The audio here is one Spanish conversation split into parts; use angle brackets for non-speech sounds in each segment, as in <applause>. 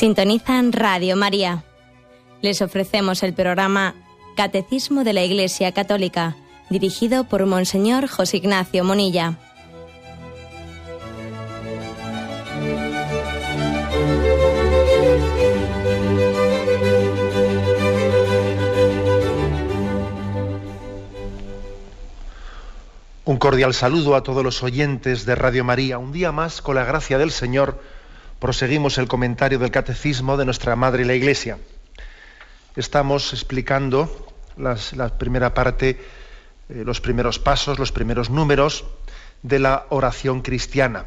Sintonizan Radio María. Les ofrecemos el programa Catecismo de la Iglesia Católica, dirigido por Monseñor José Ignacio Monilla. Un cordial saludo a todos los oyentes de Radio María. Un día más, con la gracia del Señor, proseguimos el comentario del Catecismo de nuestra Madre la Iglesia. Estamos explicando la primera parte, eh, los primeros pasos, los primeros números de la oración cristiana.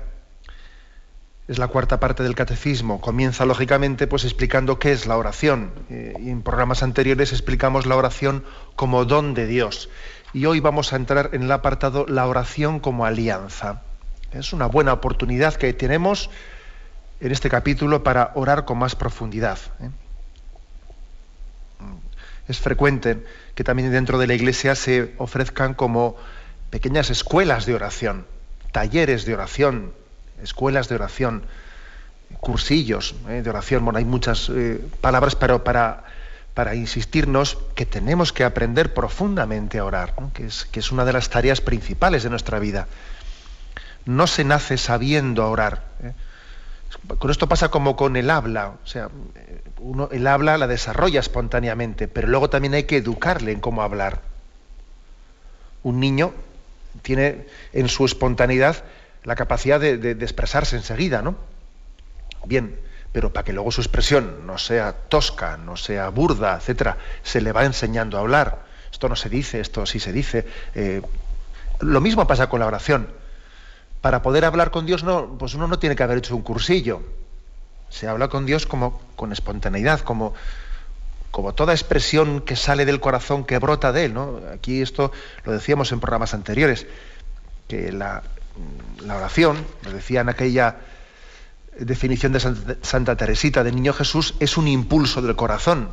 Es la cuarta parte del catecismo. Comienza lógicamente pues explicando qué es la oración. Eh, y en programas anteriores explicamos la oración como don de Dios. Y hoy vamos a entrar en el apartado la oración como alianza. Es una buena oportunidad que tenemos en este capítulo para orar con más profundidad. ¿eh? Es frecuente que también dentro de la iglesia se ofrezcan como pequeñas escuelas de oración, talleres de oración, escuelas de oración, cursillos ¿eh? de oración. Bueno, hay muchas eh, palabras, pero para, para insistirnos que tenemos que aprender profundamente a orar, que, es, que es una de las tareas principales de nuestra vida. No se nace sabiendo orar. Con esto pasa como con el habla, o sea, el habla la desarrolla espontáneamente, pero luego también hay que educarle en cómo hablar. Un niño tiene en su espontaneidad la capacidad de, de, expresarse enseguida, ¿no? Bien, pero para que luego su expresión no sea tosca, no sea burda, etcétera, se le va enseñando a hablar. Esto no se dice, esto sí se dice. Eh, lo mismo pasa con la oración para poder hablar con Dios no, pues uno no tiene que haber hecho un cursillo. Se habla con Dios como con espontaneidad, como, como toda expresión que sale del corazón, que brota de él. Aquí esto lo decíamos en programas anteriores, que la, la oración, lo decía en aquella definición de Santa, Santa Teresita de Niño Jesús, es un impulso del corazón.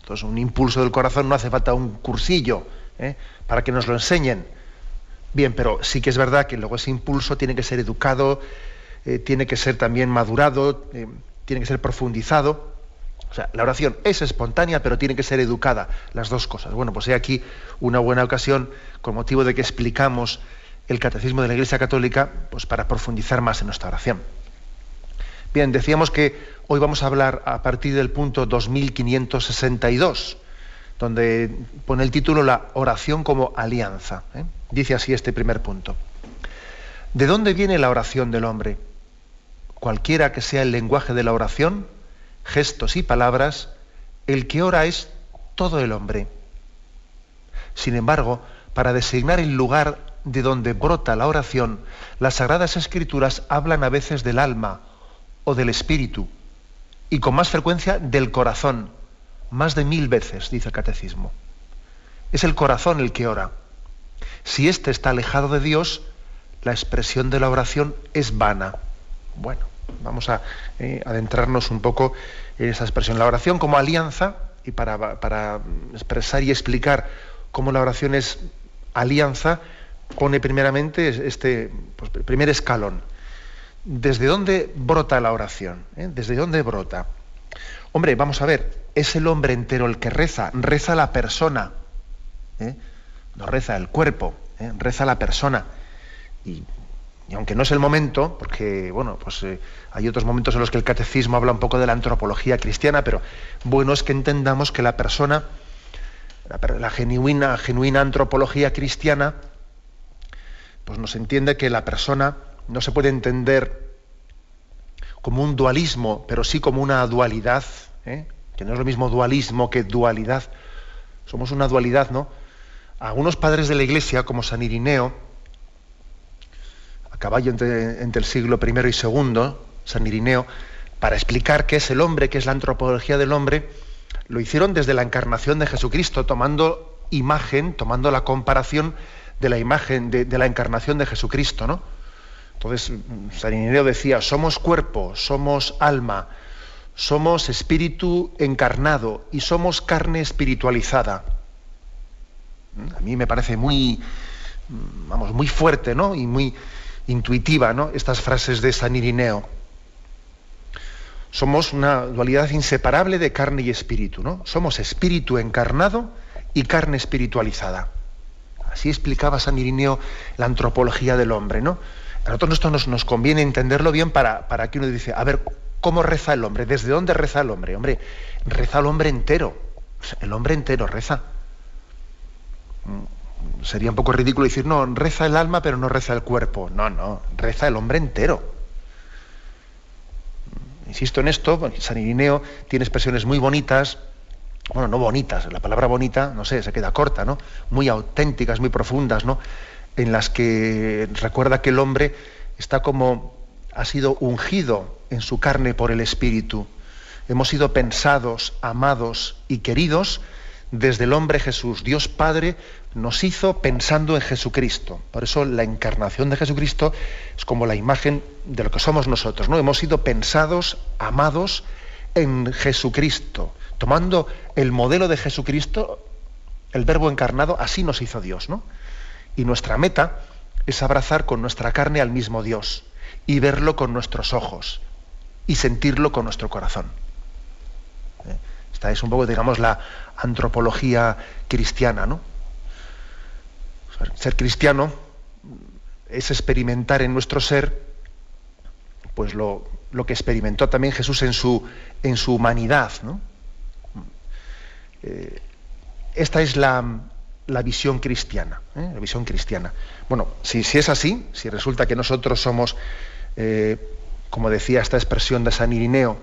Entonces, un impulso del corazón no hace falta un cursillo ¿eh? para que nos lo enseñen Bien, pero sí que es verdad que luego ese impulso tiene que ser educado, eh, tiene que ser también madurado, eh, tiene que ser profundizado. O sea, la oración es espontánea, pero tiene que ser educada, las dos cosas. Bueno, pues hay aquí una buena ocasión, con motivo de que explicamos el catecismo de la Iglesia Católica, pues para profundizar más en nuestra oración. Bien, decíamos que hoy vamos a hablar a partir del punto 2562 donde pone el título La oración como alianza. ¿eh? Dice así este primer punto. ¿De dónde viene la oración del hombre? Cualquiera que sea el lenguaje de la oración, gestos y palabras, el que ora es todo el hombre. Sin embargo, para designar el lugar de donde brota la oración, las sagradas escrituras hablan a veces del alma o del espíritu, y con más frecuencia del corazón, más de mil veces, dice el catecismo. Es el corazón el que ora. Si éste está alejado de Dios, la expresión de la oración es vana. Bueno, vamos a eh, adentrarnos un poco en esa expresión. La oración como alianza, y para, para expresar y explicar cómo la oración es alianza, pone primeramente este pues, primer escalón. ¿Desde dónde brota la oración? ¿Eh? ¿Desde dónde brota? Hombre, vamos a ver, es el hombre entero el que reza, reza la persona, ¿eh? no reza el cuerpo, ¿eh? reza la persona. Y, aunque no es el momento, porque bueno, pues eh, hay otros momentos en los que el catecismo habla un poco de la antropología cristiana, pero bueno es que entendamos que la persona, la, genuina, genuina antropología cristiana, pues nos entiende que la persona no se puede entender como un dualismo, pero sí como una dualidad, ¿eh? Que no es lo mismo dualismo que dualidad. Somos una dualidad, ¿no? Algunos padres de la Iglesia, como San Irineo, a caballo entre, el siglo I y II, San Irineo, para explicar qué es el hombre, qué es la antropología del hombre, lo hicieron desde la encarnación de Jesucristo, tomando imagen, tomando la comparación de la imagen de, de la encarnación de Jesucristo, ¿no? Entonces, San Irineo decía, somos cuerpo, somos alma, somos espíritu encarnado y somos carne espiritualizada. A mí me parece muy, vamos, muy fuerte, Y muy intuitiva, ¿no? Estas frases de San Irineo. somos una dualidad inseparable de carne y espíritu, ¿no? Somos espíritu encarnado y carne espiritualizada. Así explicaba San Irineo la antropología del hombre, ¿no? A nosotros esto nos, nos conviene entenderlo bien para, para que uno dice, a ver, ¿cómo reza el hombre? ¿Desde dónde reza el hombre? Hombre, reza el hombre entero. El hombre entero reza. Mm, sería un poco ridículo decir, no, reza el alma pero no reza el cuerpo. No, no, reza el hombre entero. Mm, insisto en esto, San Irineo tiene expresiones muy bonitas, bueno, no bonitas, la palabra bonita, no sé, se queda corta, ¿no? Muy auténticas, muy profundas, ¿no? En las que recuerda que el hombre está como, ha sido ungido en su carne por el Espíritu. Hemos sido pensados, amados y queridos desde el hombre Jesús. Dios Padre nos hizo pensando en Jesucristo. Por eso la encarnación de Jesucristo es como la imagen de lo que somos nosotros, ¿no? Hemos sido pensados, amados en Jesucristo tomando el modelo de Jesucristo, el verbo encarnado, así nos hizo Dios, ¿no? Y nuestra meta es abrazar con nuestra carne al mismo Dios y verlo con nuestros ojos y sentirlo con nuestro corazón. ¿Eh? Esta es un poco, digamos, la antropología cristiana, ¿no? Ser cristiano es experimentar en nuestro ser pues lo, lo que experimentó también Jesús en su, en su humanidad, ¿no? Eh, esta es la, visión cristiana, ¿eh? la visión cristiana. Bueno, si, es así, si resulta que nosotros somos, eh, como decía esta expresión de San Irineo,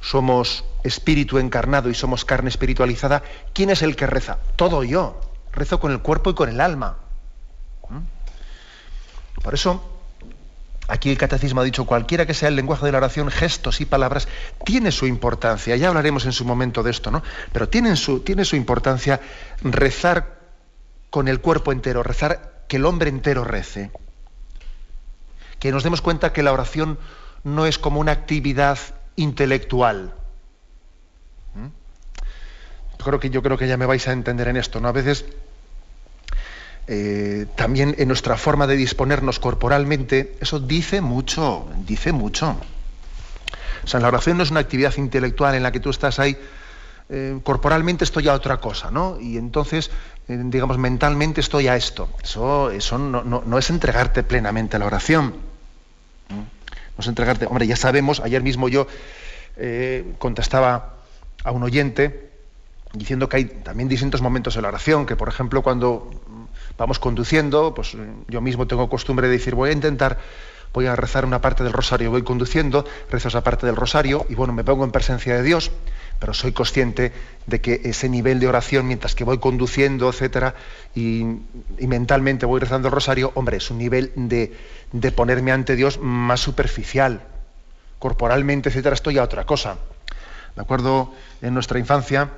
somos espíritu encarnado y somos carne espiritualizada, ¿quién es el que reza? Todo yo. Rezo con el cuerpo y con el alma. Por eso, Aquí el catecismo ha dicho, cualquiera que sea el lenguaje de la oración, gestos y palabras, tiene su importancia. Ya hablaremos en su momento de esto, ¿no? Pero tiene su, tiene su importancia rezar con el cuerpo entero, rezar que el hombre entero rece. Que nos demos cuenta que la oración no es como una actividad intelectual. ¿Mm? Creo que, yo creo que ya me vais a entender en esto, ¿no? A veces eh, también en nuestra forma de disponernos corporalmente, eso dice mucho, dice mucho. O sea, la oración no es una actividad intelectual en la que tú estás ahí, eh, corporalmente estoy a otra cosa, ¿no? Y entonces, eh, digamos, mentalmente estoy a esto. Eso, eso no, es entregarte plenamente a la oración. No es entregarte, hombre, ya sabemos, ayer mismo yo contestaba a un oyente diciendo que hay también distintos momentos en la oración, que por ejemplo cuando vamos conduciendo, pues yo mismo tengo costumbre de decir, voy a intentar, voy a rezar una parte del rosario, voy conduciendo, rezo esa parte del rosario y bueno, me pongo en presencia de Dios, pero soy consciente de que ese nivel de oración, mientras que voy conduciendo, etcétera, y, mentalmente voy rezando el rosario, hombre, es un nivel de, de ponerme ante Dios más superficial. Corporalmente, etcétera, estoy a otra cosa. Me acuerdo en nuestra infancia,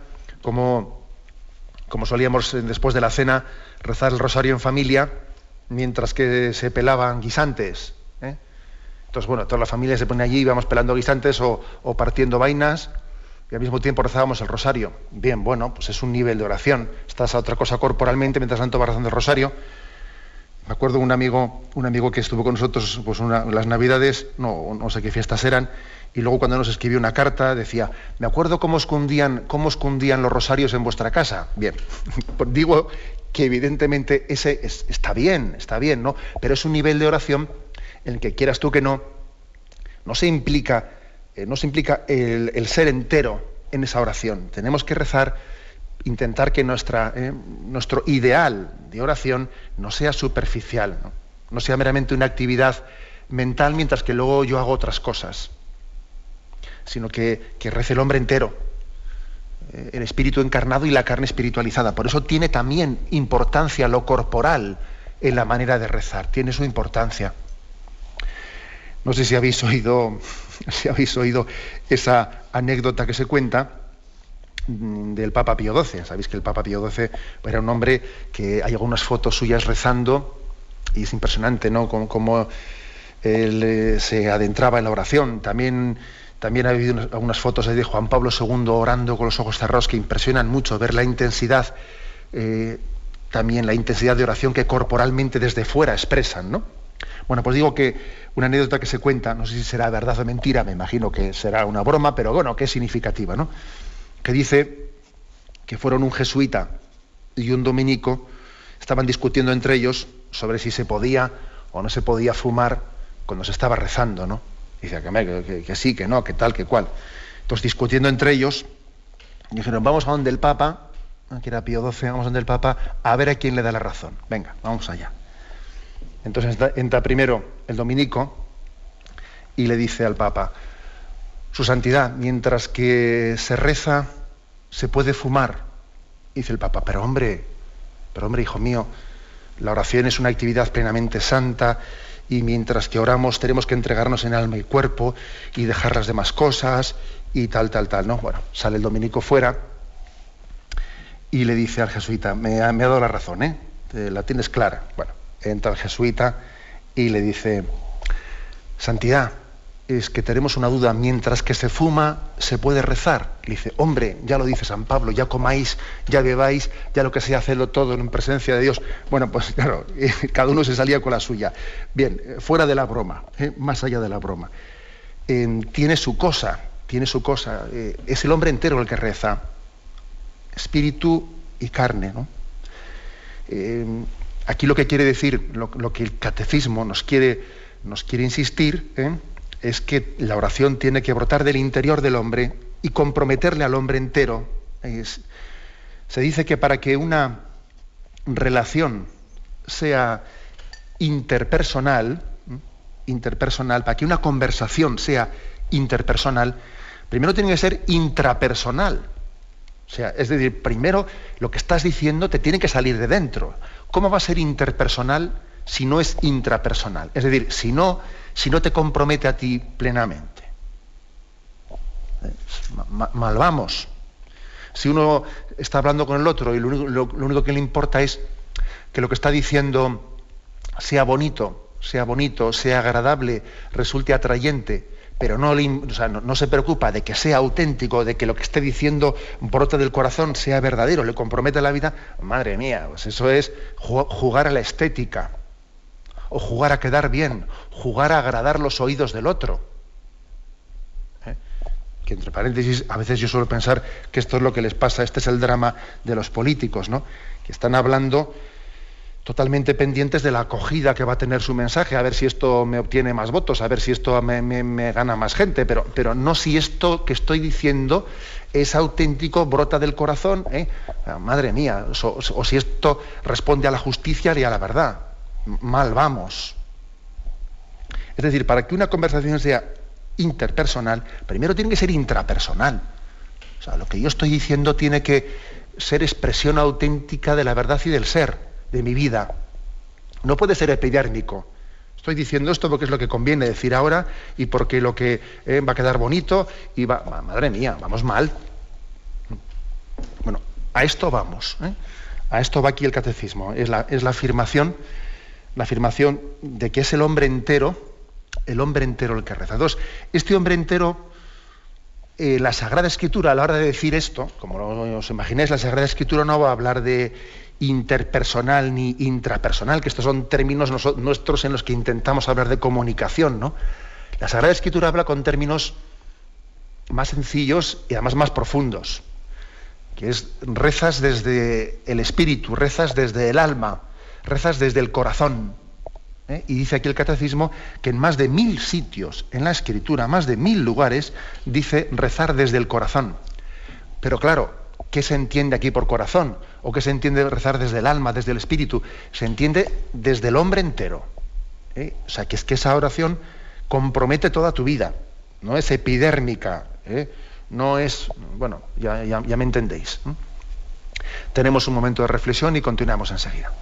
como solíamos eh, después de la cena rezar el rosario en familia, mientras que se pelaban guisantes. ¿eh? Entonces, bueno, toda la familia se pone allí, íbamos pelando guisantes o, partiendo vainas, y al mismo tiempo rezábamos el rosario. Bien, bueno, pues es un nivel de oración. Estás a otra cosa corporalmente, mientras tanto vas rezando el rosario. Me acuerdo un amigo, un amigo que estuvo con nosotros pues las navidades, no, sé qué fiestas eran, y luego cuando nos escribió una carta decía, me acuerdo cómo escondían, cómo escondían los rosarios en vuestra casa. Bien, <laughs> digo que evidentemente ese está bien, está bien, ¿no? Pero es un nivel de oración en el que quieras tú que no, no se implica, eh, no se implica el, ser entero en esa oración. Tenemos que rezar, intentar que nuestra, eh, nuestro ideal de oración no sea superficial, ¿no? sea meramente una actividad mental mientras que luego yo hago otras cosas sino que, rece el hombre entero, eh, el espíritu encarnado y la carne espiritualizada. Por eso tiene también importancia lo corporal en la manera de rezar, tiene su importancia. No sé si habéis oído, <laughs> si habéis oído esa anécdota que se cuenta mm, del Papa Pío XII. Sabéis que el Papa Pío XII era un hombre que hay algunas fotos suyas rezando y es impresionante, ¿no? Como, él eh, se adentraba en la oración. También también ha habido algunas fotos de Juan Pablo II orando con los ojos cerrados que impresionan mucho ver la intensidad, eh, también la intensidad de oración que corporalmente desde fuera expresan, ¿no? Bueno, pues digo que una anécdota que se cuenta, no sé si será verdad o mentira, me imagino que será una broma, pero bueno, que es significativa, ¿no? Que dice que fueron un jesuita y un dominico, estaban discutiendo entre ellos sobre si se podía o no se podía fumar cuando se estaba rezando, ¿no? Dice que, que, sí, que no, que tal, que cual. Entonces, discutiendo entre ellos, dijeron, vamos a donde el Papa, que era Pío XII, vamos a donde el Papa, a ver a quién le da la razón. Venga, vamos allá. Entonces entra primero el dominico y le dice al Papa, Su Santidad, mientras que se reza, se puede fumar. dice el Papa, pero hombre, pero hombre, hijo mío, la oración es una actividad plenamente santa y mientras que oramos tenemos que entregarnos en alma y cuerpo y dejar las demás cosas y tal, tal, tal. ¿no? Bueno, sale el dominico fuera y le dice al jesuita, me ha, me ha dado la razón, ¿eh? La tienes clara. Bueno, entra el jesuita y le dice, Santidad, es que tenemos una duda, mientras que se fuma, se puede rezar. Le dice, hombre, ya lo dice San Pablo, ya comáis, ya bebáis, ya lo que sea, hacedlo todo en presencia de Dios. Bueno, pues <laughs> claro, <laughs> cada uno se salía con la suya. Bien, fuera de la broma, ¿eh? más allá de la broma. tiene su cosa, tiene su cosa. Eh, es el hombre entero el que reza, espíritu y carne. ¿no? Aquí lo que quiere decir, lo, que el catecismo nos quiere, nos quiere insistir, ¿eh? es que la oración tiene que brotar del interior del hombre y comprometerle al hombre entero. se dice que para que una relación sea interpersonal, interpersonal, para que una conversación sea interpersonal, primero tiene que ser intrapersonal. O sea, es decir, primero lo que estás diciendo te tiene que salir de dentro. ¿Cómo va a ser interpersonal si no es intrapersonal? Es decir, si no, si no te compromete a ti plenamente. Mal vamos. Si uno está hablando con el otro y lo único, que le importa es que lo que está diciendo sea bonito, sea bonito, sea agradable, resulte atrayente, pero no, se preocupa de que sea auténtico, de que lo que esté diciendo brote del corazón sea verdadero, le compromete la vida, madre mía, pues eso es jugar a la estética, o jugar a quedar bien, jugar a agradar los oídos del otro. ¿Eh? Que entre paréntesis, a veces yo suelo pensar que esto es lo que les pasa, este es el drama de los políticos, ¿no? que están hablando totalmente pendientes de la acogida que va a tener su mensaje, a ver si esto me obtiene más votos, a ver si esto me, gana más gente, pero, pero, no si esto que estoy diciendo es auténtico, brota del corazón, ¿eh? ah, madre mía, o, si esto responde a la justicia y a la verdad. Mal vamos. Es decir, para que una conversación sea interpersonal, primero tiene que ser intrapersonal. O sea, lo que yo estoy diciendo tiene que ser expresión auténtica de la verdad y del ser de mi vida. No puede ser epidérmico. Estoy diciendo esto porque es lo que conviene decir ahora y porque lo que eh, va a quedar bonito y va... Madre mía, vamos mal. Bueno, a esto vamos. ¿eh? A esto va aquí el catecismo. Es la, es la afirmación, la afirmación de que es el hombre entero, el hombre entero el que reza. Entonces, este hombre entero eh, la Sagrada Escritura, a la hora de decir esto, como os imagináis, la Sagrada Escritura no va a hablar de interpersonal ni intrapersonal, que estos son términos nuestros en los que intentamos hablar de comunicación, ¿no? La Sagrada Escritura habla con términos más sencillos y además más profundos, que es rezas desde el espíritu, rezas desde el alma, rezas desde el corazón. ¿eh? Y dice aquí el catecismo que en más de mil sitios en la escritura, más de mil lugares, dice rezar desde el corazón. Pero claro, ¿qué se entiende aquí por corazón? ¿O qué se entiende rezar desde el alma, desde el espíritu? Se entiende desde el hombre entero. ¿eh? O sea, que es que esa oración compromete toda tu vida, no es epidérmica, ¿eh? no es, bueno, ya, ya, me entendéis. Tenemos un momento de reflexión y continuamos enseguida.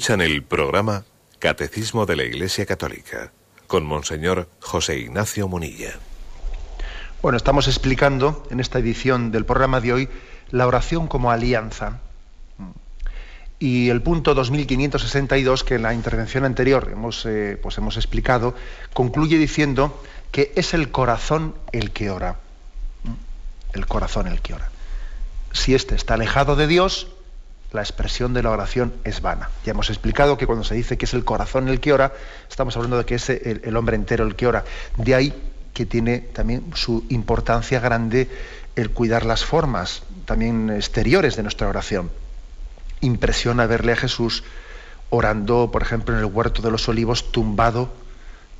Escuchan el programa Catecismo de la Iglesia Católica con Monseñor José Ignacio Munilla. Bueno, estamos explicando en esta edición del programa de hoy la oración como alianza. Y el punto 2562, que en la intervención anterior hemos, eh, pues hemos explicado, concluye diciendo que es el corazón el que ora. El corazón el que ora. Si éste está alejado de Dios, la expresión de la oración es vana. Ya hemos explicado que cuando se dice que es el corazón el que ora, estamos hablando de que es el, hombre entero el que ora. De ahí que tiene también su importancia grande el cuidar las formas, también exteriores de nuestra oración. Impresiona verle a Jesús orando, por ejemplo, en el huerto de los olivos, tumbado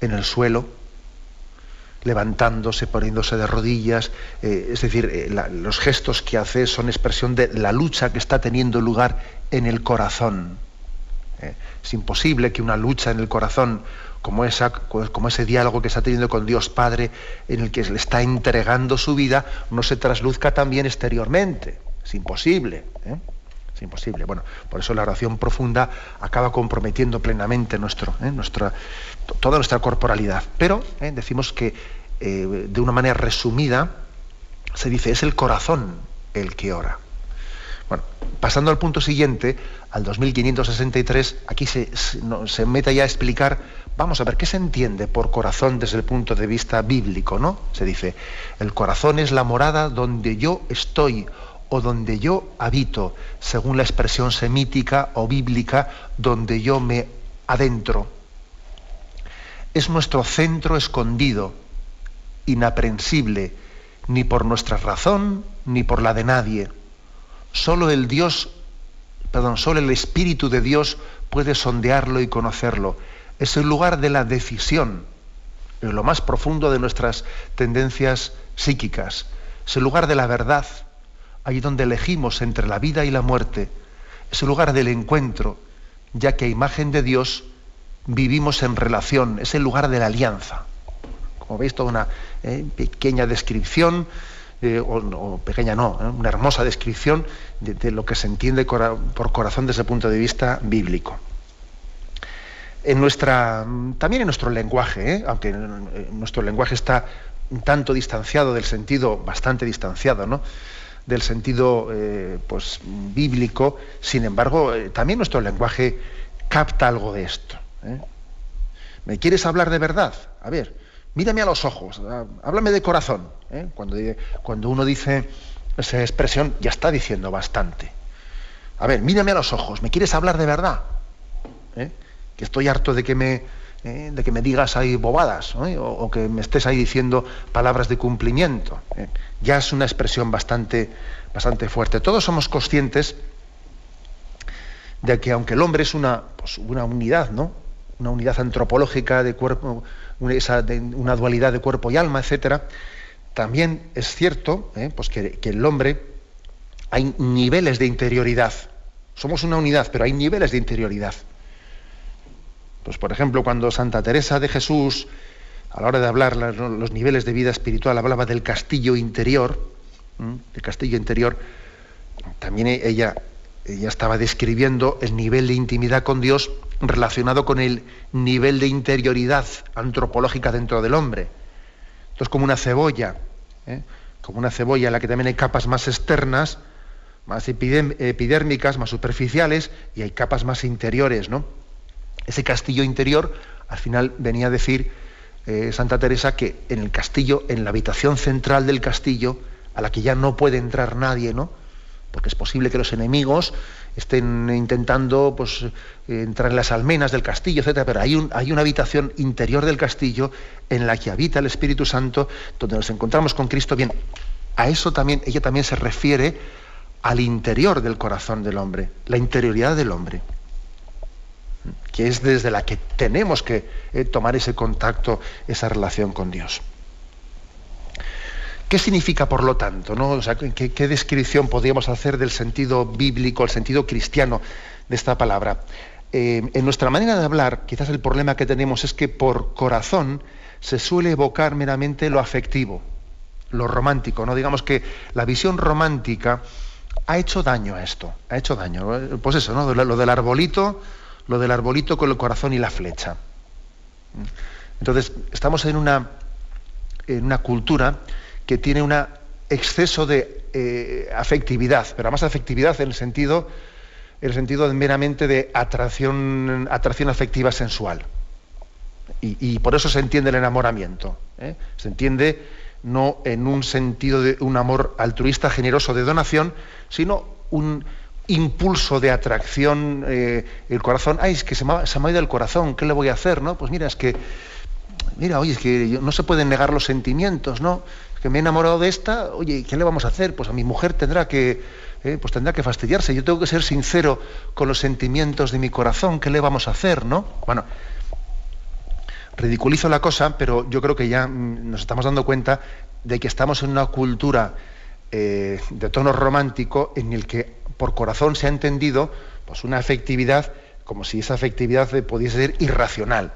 en el suelo, levantándose, poniéndose de rodillas, eh, es decir, eh, los gestos que hace son expresión de la lucha que está teniendo lugar en el corazón. Eh, es imposible que una lucha en el corazón, como, esa, como ese diálogo que está teniendo con Dios Padre, en el que le está entregando su vida, no se trasluzca también exteriormente. Es imposible. Es imposible. Bueno, por eso la oración profunda acaba comprometiendo plenamente nuestro, nuestra, toda nuestra corporalidad. Pero eh, decimos que eh, de una manera resumida se dice es el corazón el que ora. Bueno, pasando al punto siguiente, al 2563, aquí se, se, mete ya a explicar, vamos a ver, ¿qué se entiende por corazón desde el punto de vista bíblico? ¿no? Se dice, el corazón es la morada donde yo estoy o donde yo habito, según la expresión semítica o bíblica, donde yo me adentro es nuestro centro escondido, inaprensible, ni por nuestra razón ni por la de nadie. Solo el Dios, perdón, solo el Espíritu de Dios puede sondearlo y conocerlo. Es el lugar de la decisión, en lo más profundo de nuestras tendencias psíquicas. Es el lugar de la verdad, ahí donde elegimos entre la vida y la muerte. Es el lugar del encuentro, ya que a imagen de Dios vivimos en relación, es el lugar de la alianza. Como veis, toda una eh, pequeña descripción, eh, o, pequeña no, eh, una hermosa descripción de, lo que se entiende por corazón desde el punto de vista bíblico. En nuestra, también en nuestro lenguaje, aunque nuestro lenguaje está tanto distanciado del sentido, bastante distanciado, ¿no? del sentido pues, bíblico, sin embargo, también nuestro lenguaje capta algo de esto. ¿Eh? ¿Me quieres hablar de verdad? A ver, mírame a los ojos, háblame de corazón. ¿eh? Cuando, cuando uno dice esa expresión, ya está diciendo bastante. A ver, mírame a los ojos, ¿me quieres hablar de verdad? ¿Eh? Que estoy harto de que me, de que me digas ahí bobadas o, o, que me estés ahí diciendo palabras de cumplimiento. Ya es una expresión bastante, bastante fuerte. Todos somos conscientes de que aunque el hombre es una, pues, una unidad, ¿no? Una unidad antropológica de cuerpo, una, dualidad de cuerpo y alma, etcétera, también es cierto ¿eh? pues que, el hombre hay niveles de interioridad. Somos una unidad, pero hay niveles de interioridad. Pues por ejemplo, cuando Santa Teresa de Jesús, a la hora de hablar los niveles de vida espiritual, hablaba del castillo interior, el castillo interior, también ella, ella estaba describiendo el nivel de intimidad con Dios relacionado con el nivel de interioridad antropológica dentro del hombre. Entonces, como una cebolla, ¿eh? como una cebolla en la que también hay capas más externas, más epidérmicas, más superficiales, y hay capas más interiores, ¿no? Ese castillo interior, al final venía a decir eh, Santa Teresa que en el castillo, en la habitación central del castillo, a la que ya no puede entrar nadie, ¿no? Porque es posible que los enemigos estén intentando pues, entrar en las almenas del castillo, etc. Pero hay, un, hay una habitación interior del castillo en la que habita el Espíritu Santo, donde nos encontramos con Cristo. Bien, a eso también, ella también se refiere al interior del corazón del hombre, la interioridad del hombre, que es desde la que tenemos que eh, tomar ese contacto, esa relación con Dios. ¿Qué significa, por lo tanto? ¿no? ¿qué, descripción podríamos hacer del sentido bíblico, el sentido cristiano de esta palabra? Eh, en nuestra manera de hablar, quizás el problema que tenemos es que por corazón se suele evocar meramente lo afectivo, lo romántico. ¿no? Digamos que la visión romántica ha hecho daño a esto, ha hecho daño. Pues eso, ¿no? lo del arbolito, lo del arbolito con el corazón y la flecha. Entonces, estamos en una, en una cultura que tiene un exceso de eh, afectividad, pero además afectividad en el sentido, en el sentido meramente de atracción, atracción afectiva sensual. Y, por eso se entiende el enamoramiento. ¿eh? Se entiende no en un sentido de un amor altruista, generoso de donación, sino un impulso de atracción, eh, el corazón, ay, es que se me, se me, ha ido el corazón, ¿qué le voy a hacer? ¿no? Pues mira, es que mira, oye, es que no se pueden negar los sentimientos, ¿no? Que me he enamorado de esta, oye, ¿qué le vamos a hacer? Pues a mi mujer tendrá que, eh, pues tendrá que fastidiarse. Yo tengo que ser sincero con los sentimientos de mi corazón, ¿qué le vamos a hacer, no? Bueno, ridiculizo la cosa, pero yo creo que ya mm, nos estamos dando cuenta de que estamos en una cultura eh, de tono romántico en el que por corazón se ha entendido pues una afectividad como si esa afectividad pudiese ser irracional.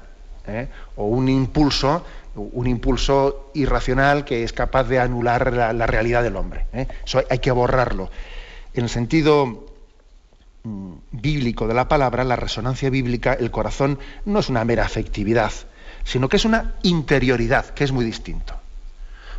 ¿eh? o un impulso, un impulso irracional que es capaz de anular la, realidad del hombre. ¿eh? Eso hay, que borrarlo. En el sentido mm, bíblico de la palabra, la resonancia bíblica, el corazón no es una mera afectividad, sino que es una interioridad, que es muy distinto.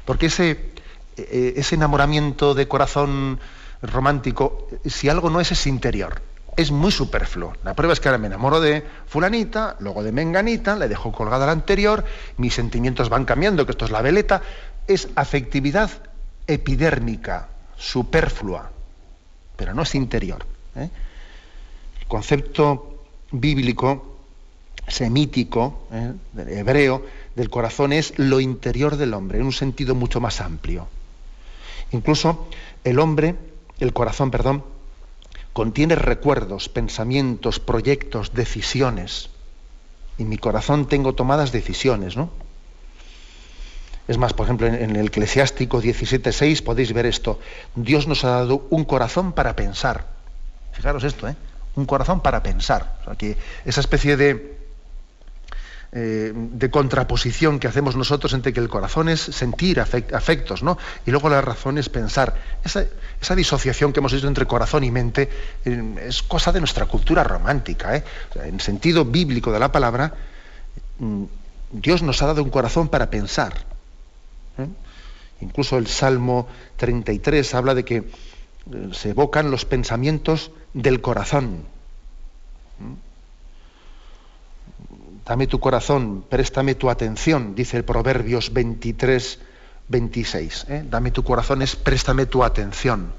Porque ese, e, ese enamoramiento de corazón romántico, si algo no es, es interior es muy superfluo. La prueba es que ahora me enamoro de fulanita, luego de menganita, le dejo colgada la anterior, mis sentimientos van cambiando, que esto es la veleta. Es afectividad epidérmica, superflua, pero no es interior. ¿eh? El concepto bíblico, semítico, ¿eh? hebreo, del corazón es lo interior del hombre, en un sentido mucho más amplio. Incluso el hombre, el corazón, perdón, contiene recuerdos, pensamientos, proyectos, decisiones. En mi corazón tengo tomadas decisiones, ¿no? Es más, por ejemplo, en el Eclesiástico 17.6 podéis ver esto. Dios nos ha dado un corazón para pensar. Fijaros esto, ¿eh? Un corazón para pensar. O sea, que esa especie de, eh, de contraposición que hacemos nosotros entre que el corazón es sentir afectos, ¿no? Y luego la razón es pensar. Esa, disociación que hemos hecho entre corazón y mente eh, es cosa de nuestra cultura romántica. ¿eh? en sentido bíblico de la palabra, mm, Dios nos ha dado un corazón para pensar. Incluso el Salmo 33 habla de que se evocan los pensamientos del corazón. Dame tu corazón, préstame tu atención, dice el Proverbios 23, 26. ¿eh? Dame tu corazón es préstame tu atención.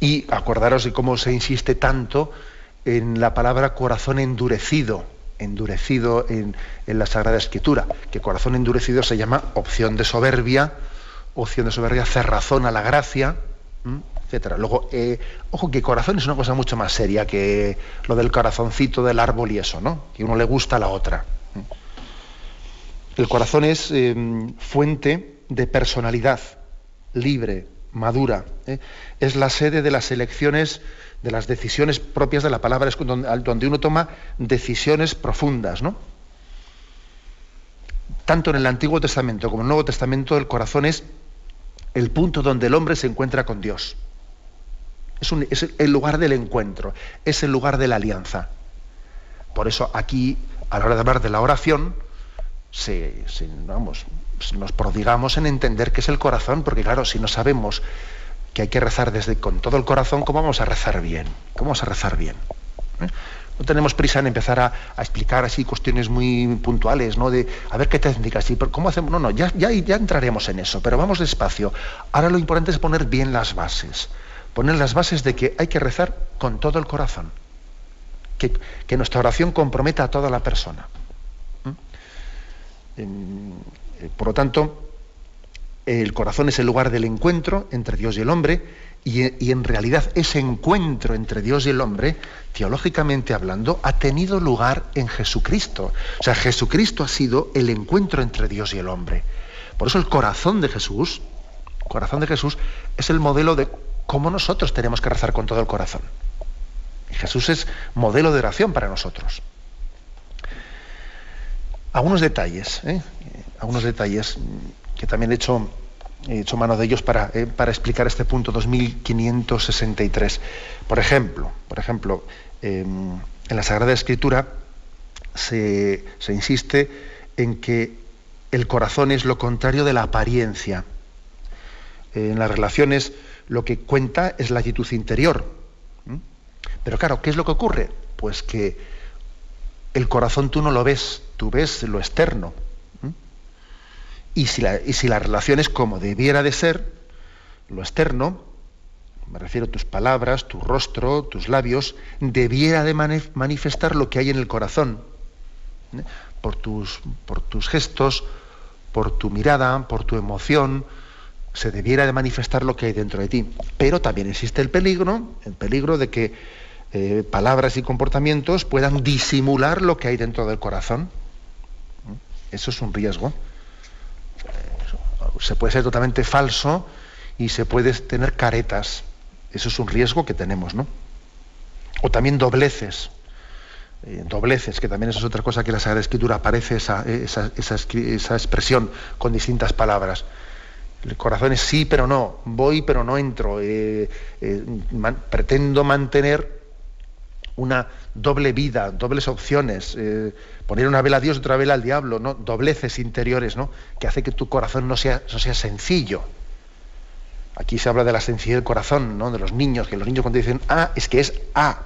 Y acordaros de cómo se insiste tanto en la palabra corazón endurecido, endurecido en, la Sagrada Escritura, que corazón endurecido se llama opción de soberbia, opción de soberbia, cerrazón a la gracia. Luego, eh, ojo que corazón es una cosa mucho más seria que lo del corazoncito del árbol y eso, ¿no? Que uno le gusta a la otra. El corazón es em, fuente de personalidad libre, madura. ¿eh? Es la sede de las elecciones, de las decisiones propias de la palabra, es donde, uno toma decisiones profundas, ¿no? Tanto en el Antiguo Testamento como en el Nuevo Testamento, el corazón es el punto donde el hombre se encuentra con Dios. Es, el lugar del encuentro, es el lugar de la alianza. Por eso aquí, a la hora de hablar de la oración, vamos, nos prodigamos en entender qué es el corazón, porque claro, si no sabemos que hay que rezar desde con todo el corazón, ¿cómo vamos a rezar bien? ¿Cómo vamos a rezar bien? ¿Eh? No tenemos prisa en empezar a, explicar así cuestiones muy puntuales, ¿no? De a ver qué técnicas, y cómo hacemos. No, no, ya, ya, ya entraremos en eso, pero vamos despacio. Ahora lo importante es poner bien las bases poner las bases de que hay que rezar con todo el corazón, que, nuestra oración comprometa a toda la persona. ¿Mm? Eh, por lo tanto, el corazón es el lugar del encuentro entre Dios y el hombre, y, y, en realidad ese encuentro entre Dios y el hombre, teológicamente hablando, ha tenido lugar en Jesucristo. O sea, Jesucristo ha sido el encuentro entre Dios y el hombre. Por eso el corazón de Jesús, el corazón de Jesús, es el modelo de cómo nosotros tenemos que rezar con todo el corazón. Jesús es modelo de oración para nosotros. Algunos detalles, ¿eh? algunos detalles que también he hecho he hecho mano de ellos para, eh, para explicar este punto 2563. Por ejemplo, por ejemplo em, en la Sagrada Escritura se, se insiste en que el corazón es lo contrario de la apariencia. En las relaciones lo que cuenta es la actitud interior. Pero claro, ¿qué es lo que ocurre? Pues que el corazón tú no lo ves, tú ves lo externo. Y si, la, y si la relación es como debiera de ser, lo externo, me refiero a tus palabras, tu rostro, tus labios, debiera de manifestar lo que hay en el corazón. ¿eh? Por, tus, por tus gestos, por tu mirada, por tu emoción, se debiera de manifestar lo que hay dentro de ti. Pero también existe el peligro, el peligro de que eh, palabras y comportamientos puedan disimular lo que hay dentro del corazón. Eso es un riesgo se puede ser totalmente falso y se puede tener caretas. Eso es un riesgo que tenemos, ¿no? O también dobleces. Eh, dobleces, que también eso es otra cosa que la Sagrada Escritura aparece esa, esa, expresión con distintas palabras. El corazón es sí, pero no, voy, pero no entro. Eh, eh, pretendo mantener una doble vida, dobles opciones, eh, poner una vela a Dios otra vela al diablo, ¿no? dobleces interiores, ¿no? que hace que tu corazón no sea, no sea sencillo. Aquí se habla de la sencillez del corazón, ¿no? de los niños, que los niños cuando dicen A es que es A.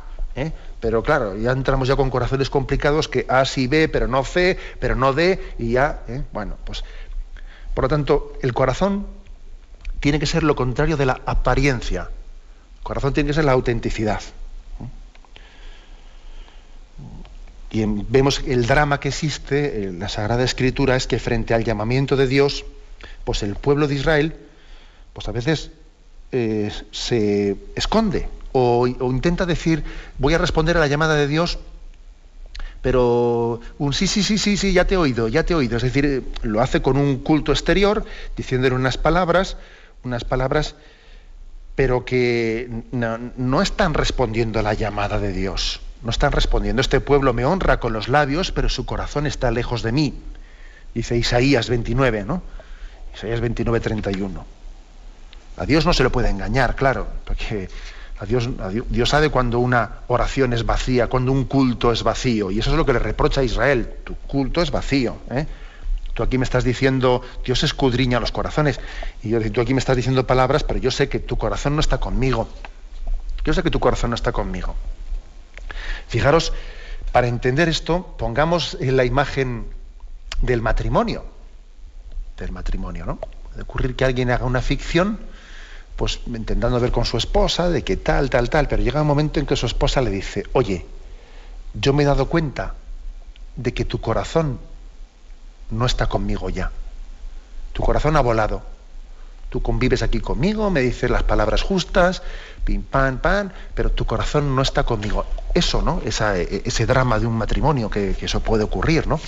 Pero claro, ya entramos ya con corazones complicados que A sí B, pero no C, pero no D, y ya, bueno, pues. Por lo tanto, el corazón tiene que ser lo contrario de la apariencia. El corazón tiene que ser la autenticidad. Y vemos el drama que existe en la Sagrada Escritura es que frente al llamamiento de Dios, pues el pueblo de Israel, pues a veces eh, se esconde o, intenta decir, voy a responder a la llamada de Dios, pero un sí, sí, sí, sí, sí, ya te he oído, ya te he oído. Es decir, lo hace con un culto exterior, diciéndole unas palabras, unas palabras, pero que no, no están respondiendo a la llamada de Dios no están respondiendo. Este pueblo me honra con los labios, pero su corazón está lejos de mí. Dice Isaías 29, ¿no? Isaías 29, 31. A Dios no se le puede engañar, claro, porque Dios, sabe cuando una oración es vacía, cuando un culto es vacío, y eso es lo que le reprocha a Israel. Tu culto es vacío. ¿eh? Tú aquí me estás diciendo, Dios escudriña los corazones, y yo tú aquí me estás diciendo palabras, pero yo sé que tu corazón no está conmigo. Yo sé que tu corazón no está conmigo. Fijaros, para entender esto, pongamos en la imagen del matrimonio. Del matrimonio, ¿no? Puede ocurrir que alguien haga una ficción, pues intentando ver con su esposa, de que tal, tal, tal, pero llega un momento en que su esposa le dice, oye, yo me he dado cuenta de que tu corazón no está conmigo ya. Tu corazón ha volado. Tú convives aquí conmigo, me dices las palabras justas, pim, pam, pam, pero tu corazón no está conmigo. Eso, ¿no? ese drama de un matrimonio, que, eso puede ocurrir, ¿no?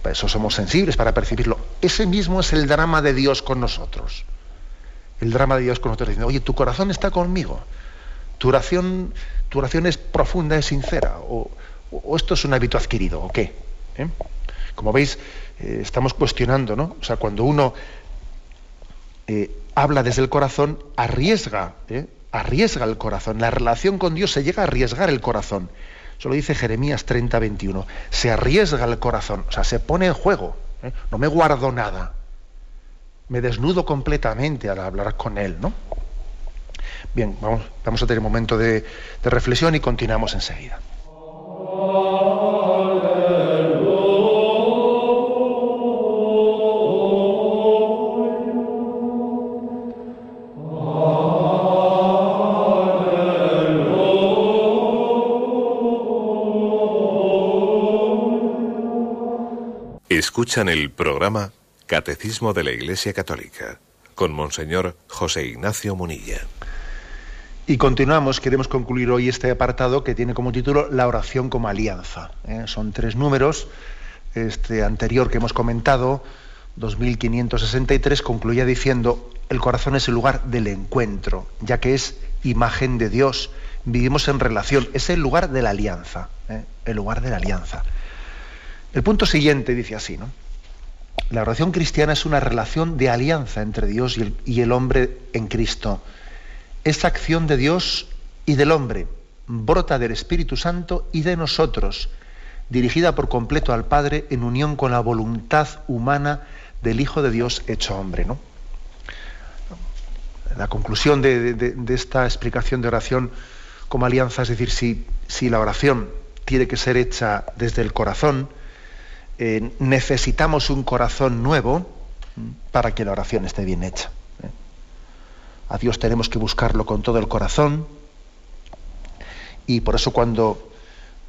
Para eso somos sensibles para percibirlo. Ese mismo es el drama de Dios con nosotros. El drama de Dios con nosotros diciendo, oye, tu corazón está conmigo. Tu oración, tu oración es profunda, es sincera. O, esto es un hábito adquirido, ¿o qué? ¿Eh? Como veis, eh, estamos cuestionando, ¿no? O sea, cuando uno eh, habla desde el corazón, arriesga, arriesga el corazón. La relación con Dios se llega a arriesgar el corazón. Eso lo dice Jeremías 30, 21. Se arriesga el corazón, o sea, se pone en juego. No me guardo nada. Me desnudo completamente al hablar con Él, ¿no? Bien, vamos, vamos a tener un momento de, de reflexión y continuamos enseguida. Escuchan el programa Catecismo de la Iglesia Católica con Monseñor José Ignacio Munilla. Y continuamos, queremos concluir hoy este apartado que tiene como título La oración como alianza. ¿eh? Son tres números. Este anterior que hemos comentado, 2563, concluía diciendo, el corazón es el lugar del encuentro, ya que es imagen de Dios. Vivimos en relación, es el lugar de la alianza, ¿eh? el lugar de la alianza. El punto siguiente dice así, ¿no? La oración cristiana es una relación de alianza entre Dios y el, hombre en Cristo. Esa acción de Dios y del hombre brota del Espíritu Santo y de nosotros, dirigida por completo al Padre en unión con la voluntad humana del Hijo de Dios hecho hombre. ¿no? La conclusión de, esta explicación de oración como alianza, es decir, si, si la oración tiene que ser hecha desde el corazón, eh, necesitamos un corazón nuevo para que la oración esté bien hecha. ¿eh? A Dios tenemos que buscarlo con todo el corazón y por eso cuando,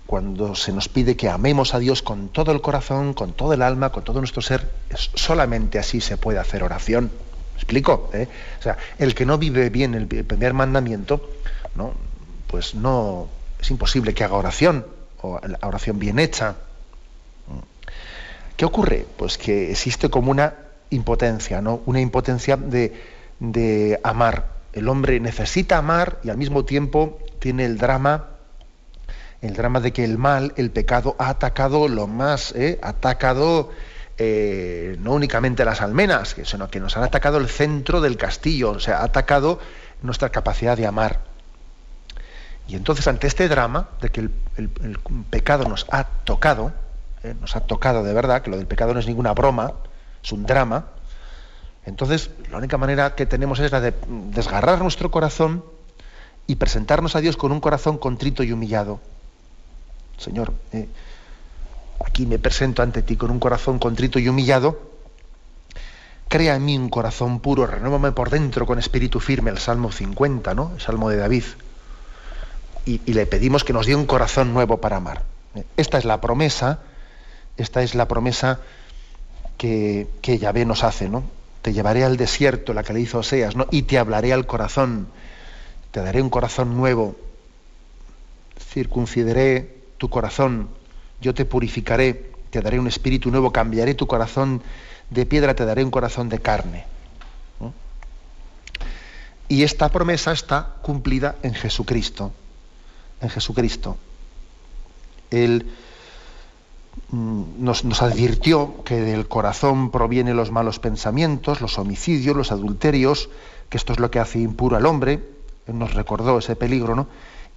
cuando se nos pide que amemos a Dios con todo el corazón, con todo el alma, con todo nuestro ser, solamente así se puede hacer oración. ¿Me explico? ¿Eh? O sea, el que no vive bien el primer mandamiento, ¿no? pues no es imposible que haga oración, o la oración bien hecha. ¿Qué ocurre? Pues que existe como una impotencia, ¿no? Una impotencia de, amar. El hombre necesita amar y al mismo tiempo tiene el drama, el drama de que el mal, el pecado, ha atacado lo más, ¿eh? ha atacado eh, no únicamente las almenas, sino que nos han atacado el centro del castillo, o sea, ha atacado nuestra capacidad de amar. Y entonces ante este drama de que el pecado nos ha tocado, ¿eh? nos ha tocado de verdad, que lo del pecado no es ninguna broma, es un drama, entonces la única manera que tenemos es la de desgarrar nuestro corazón y presentarnos a Dios con un corazón contrito y humillado. Señor, eh, aquí me presento ante ti con un corazón contrito y humillado. Crea en mí un corazón puro, renuévame por dentro con espíritu firme, el Salmo 50, ¿no? El Salmo de David. Y, y le pedimos que nos dé un corazón nuevo para amar. Esta es la promesa esta es la promesa que, Yahvé nos hace, ¿no? Te llevaré al desierto, la que le hizo Oseas, ¿no? Y te hablaré al corazón, te daré un corazón nuevo, circuncidaré tu corazón, yo te purificaré, te daré un espíritu nuevo, cambiaré tu corazón de piedra, te daré un corazón de carne. Y esta promesa está cumplida en Jesucristo. En Jesucristo. Él Mm, nos, advirtió que del corazón provienen los malos pensamientos, los homicidios, los adulterios, que esto es lo que hace impuro al hombre. nos recordó ese peligro, ¿no?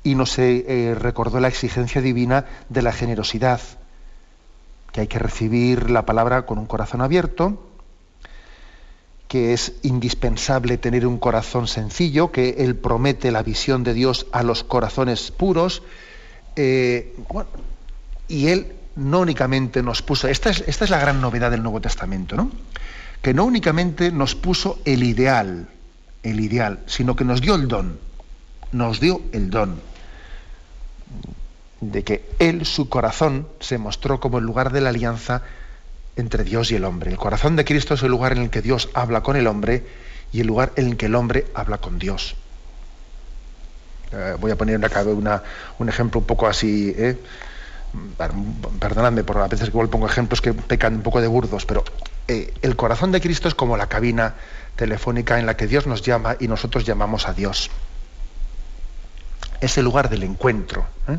Y nos eh, eh, recordó la exigencia divina de la generosidad, que hay que recibir la palabra con un corazón abierto, que es indispensable tener un corazón sencillo, que Él promete la visión de Dios a los corazones puros, eh, y Él no únicamente nos puso, esta es, esta es la gran novedad del Nuevo Testamento, ¿no? Que no únicamente nos puso el ideal, el ideal, sino que nos dio el don, nos dio el don de que Él, su corazón, se mostró como el lugar de la alianza entre Dios y el hombre. El corazón de Cristo es el lugar en el que Dios habla con el hombre y el lugar en el que el hombre habla con Dios. Eh, voy a poner una, un ejemplo un poco así, ¿eh? Perdonadme por a veces que igual pongo ejemplos que pecan un poco de burdos, pero eh, el corazón de Cristo es como la cabina telefónica en la que Dios nos llama y nosotros llamamos a Dios. Es el lugar del encuentro, ¿eh?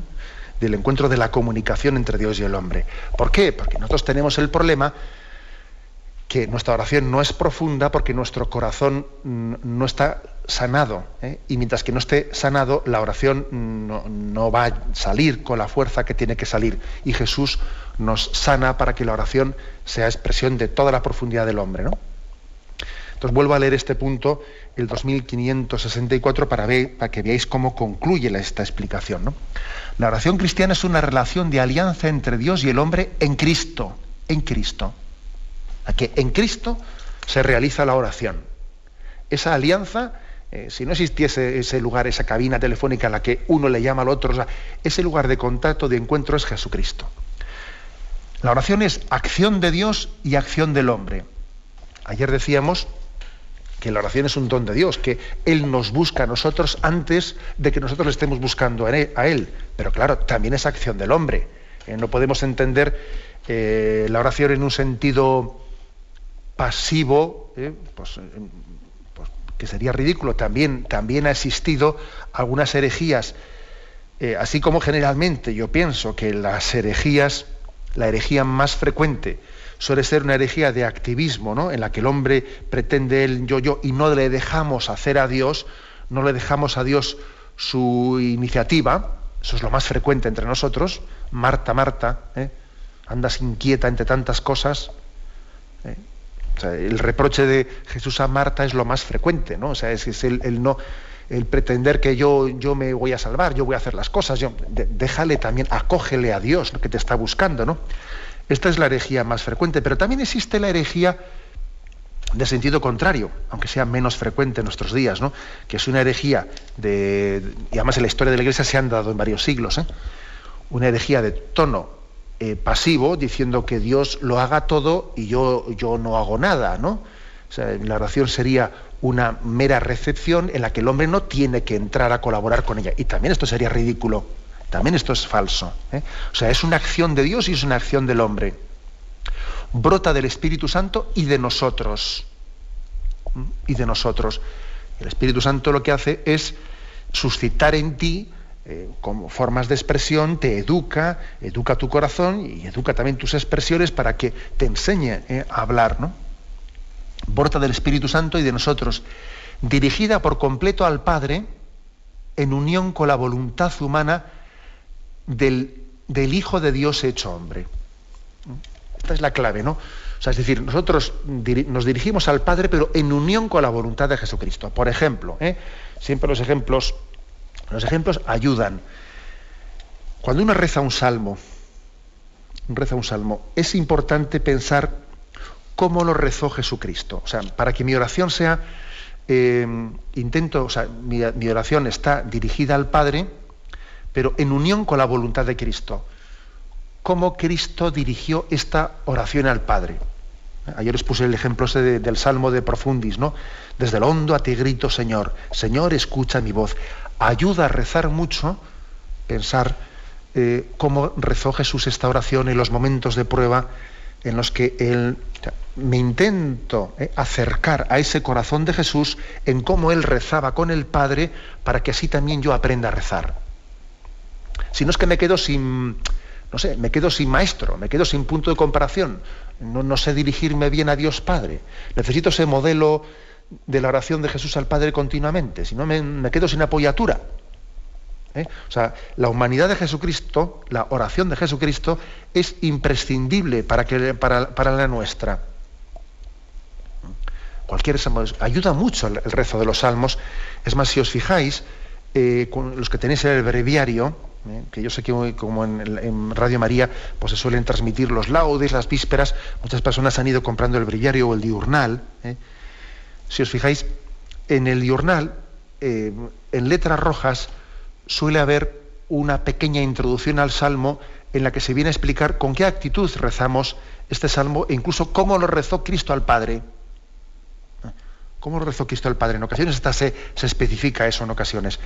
del encuentro de la comunicación entre Dios y el hombre. ¿Por qué? Porque nosotros tenemos el problema que nuestra oración no es profunda porque nuestro corazón no está sanado. ¿eh? Y mientras que no esté sanado, la oración no, va a salir con la fuerza que tiene que salir. Y Jesús nos sana para que la oración sea expresión de toda la profundidad del hombre. ¿no? Entonces vuelvo a leer este punto, el 2564, para, ver, para que veáis cómo concluye esta explicación. ¿no? La oración cristiana es una relación de alianza entre Dios y el hombre en Cristo. En Cristo que en Cristo se realiza la oración. Esa alianza, eh, si no existiese ese lugar, esa cabina telefónica en la que uno le llama al otro, ese lugar de contacto, de encuentro es Jesucristo. La oración es acción de Dios y acción del hombre. Ayer decíamos que la oración es un don de Dios, que Él nos busca a nosotros antes de que nosotros le estemos buscando a Él. Pero claro, también es acción del hombre. Eh, no podemos entender eh, la oración en un sentido pasivo, ¿eh? pues, eh, pues, que sería ridículo, también, también ha existido algunas herejías, eh, así como generalmente yo pienso que las herejías la herejía más frecuente suele ser una herejía de activismo, ¿no? en la que el hombre pretende el yo-yo y no le dejamos hacer a Dios, no le dejamos a Dios su iniciativa, eso es lo más frecuente entre nosotros, Marta, Marta, ¿eh? andas inquieta entre tantas cosas. El reproche de Jesús a Marta es lo más frecuente, ¿no? O sea, es, el, no, el pretender que yo, yo me voy a salvar, yo voy a hacer las cosas, yo, déjale también, acógele a Dios que te está buscando, ¿no? Esta es la herejía más frecuente, pero también existe la herejía de sentido contrario, aunque sea menos frecuente en nuestros días, ¿no? que es una herejía de, y además en la historia de la Iglesia se han dado en varios siglos, ¿eh? una herejía de tono eh, pasivo, diciendo que Dios lo haga todo y yo, yo no hago nada, ¿no? O sea, la oración sería una mera recepción en la que el hombre no tiene que entrar a colaborar con ella. Y también esto sería ridículo. También esto es falso. ¿eh? O sea, es una acción de Dios y es una acción del hombre. Brota del Espíritu Santo y de nosotros. Y de nosotros. El Espíritu Santo lo que hace es suscitar en ti eh, como formas de expresión, te educa, educa tu corazón y educa también tus expresiones para que te enseñe eh, a hablar, ¿no? Brota del Espíritu Santo y de nosotros, dirigida por completo al Padre, en unión con la voluntad humana del, Hijo de Dios hecho hombre. Esta es la clave, ¿no? O sea, es decir, nosotros nos dirigimos al Padre, pero en unión con la voluntad de Jesucristo. Por ejemplo, ¿eh? siempre los ejemplos, los ejemplos ayudan. Cuando uno reza un salmo, reza un salmo, es importante pensar cómo lo rezó Jesucristo. O sea, para que mi oración sea, eh, intento, o sea, mi oración está dirigida al Padre, pero en unión con la voluntad de Cristo. Cómo Cristo dirigió esta oración al Padre. Ayer os puse el ejemplo del Salmo de Profundis, ¿no? Desde el hondo a ti grito, Señor, Señor, escucha mi voz. Ayuda a rezar mucho, pensar eh, cómo rezó Jesús esta oración en los momentos de prueba en los que él me intento eh, acercar a ese corazón de Jesús en cómo él rezaba con el Padre para que así también yo aprenda a rezar. Si no es que me quedo sin, no sé, me quedo sin maestro, me quedo sin punto de comparación, no, sé dirigirme bien a Dios Padre. Necesito ese modelo de la oración de Jesús al Padre continuamente, si no me, quedo sin apoyatura. ¿eh? O sea, la humanidad de Jesucristo, la oración de Jesucristo, es imprescindible para, que, para, para la nuestra. Cualquier ayuda mucho el, rezo de los salmos. Es más, si os fijáis, eh, los que tenéis el breviario, ¿eh? que yo sé que como en, Radio María pues se suelen transmitir los laudes, las vísperas, muchas personas han ido comprando el brillario o el diurnal. Si os fijáis, en el diurnal, eh, en letras rojas, suele haber una pequeña introducción al salmo en la que se viene a explicar con qué actitud rezamos este salmo e incluso cómo lo rezó Cristo al Padre. ¿Cómo lo rezó Cristo al Padre? En ocasiones hasta se, se especifica eso en ocasiones.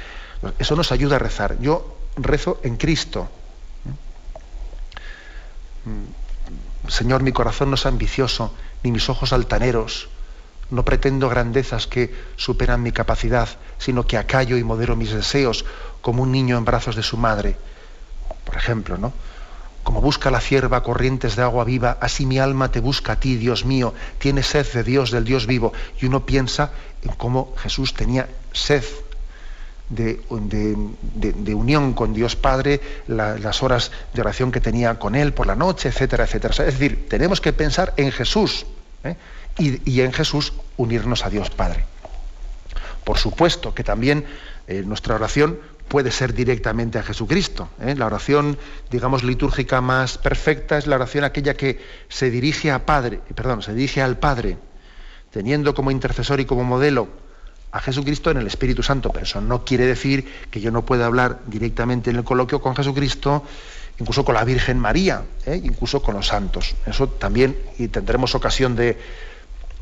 Eso nos ayuda a rezar. Yo rezo en Cristo. Señor, mi corazón no es ambicioso, ni mis ojos altaneros. No pretendo grandezas que superan mi capacidad, sino que acallo y modero mis deseos como un niño en brazos de su madre. Por ejemplo, ¿no? Como busca la cierva corrientes de agua viva, así mi alma te busca a ti, Dios mío. Tiene sed de Dios, del Dios vivo. Y uno piensa en cómo Jesús tenía sed de, unión con Dios Padre, las horas de oración que tenía con Él por la noche, etcétera, etcétera. es decir, tenemos que pensar en Jesús ¿eh? Y, en Jesús unirnos a Dios Padre. Por supuesto que también eh, nuestra oración puede ser directamente a Jesucristo. ¿eh? La oración, digamos, litúrgica más perfecta es la oración aquella que se dirige a Padre, perdón, se dirige al Padre, teniendo como intercesor y como modelo a Jesucristo en el Espíritu Santo, pero eso no quiere decir que yo no pueda hablar directamente en el coloquio con Jesucristo, incluso con la Virgen María, ¿eh? incluso con los santos. Eso también, y tendremos ocasión de,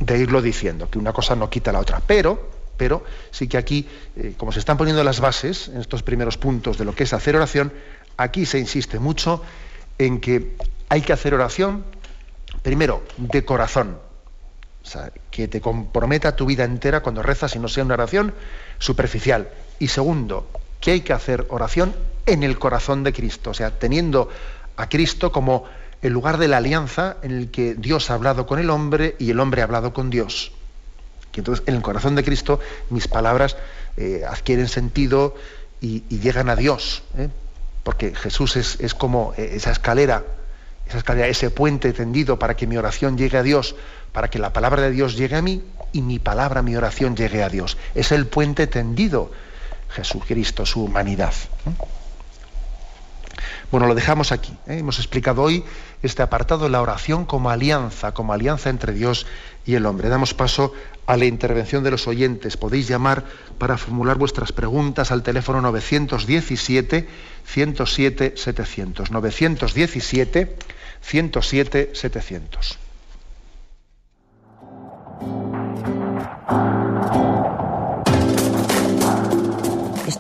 irlo diciendo, que una cosa no quita la otra. Pero, pero sí que aquí, eh, como se están poniendo las bases en estos primeros puntos de lo que es hacer oración, aquí se insiste mucho en que hay que hacer oración, primero, de corazón o sea, que te comprometa tu vida entera cuando rezas y no sea una oración superficial. Y segundo, que hay que hacer oración en el corazón de Cristo, o sea, teniendo a Cristo como el lugar de la alianza en el que Dios ha hablado con el hombre y el hombre ha hablado con Dios. Y entonces en el corazón de Cristo mis palabras eh, adquieren sentido y, llegan a Dios, ¿eh? porque Jesús es, como eh, esa escalera, esa escalera, ese puente tendido para que mi oración llegue a Dios, para que la palabra de Dios llegue a mí y mi palabra, mi oración llegue a Dios. Es el puente tendido, Jesucristo, su humanidad. Bueno, lo dejamos aquí. ¿eh? Hemos explicado hoy este apartado la oración como alianza, como alianza entre Dios y el hombre. Damos paso a la intervención de los oyentes. Podéis llamar para formular vuestras preguntas al teléfono 917 107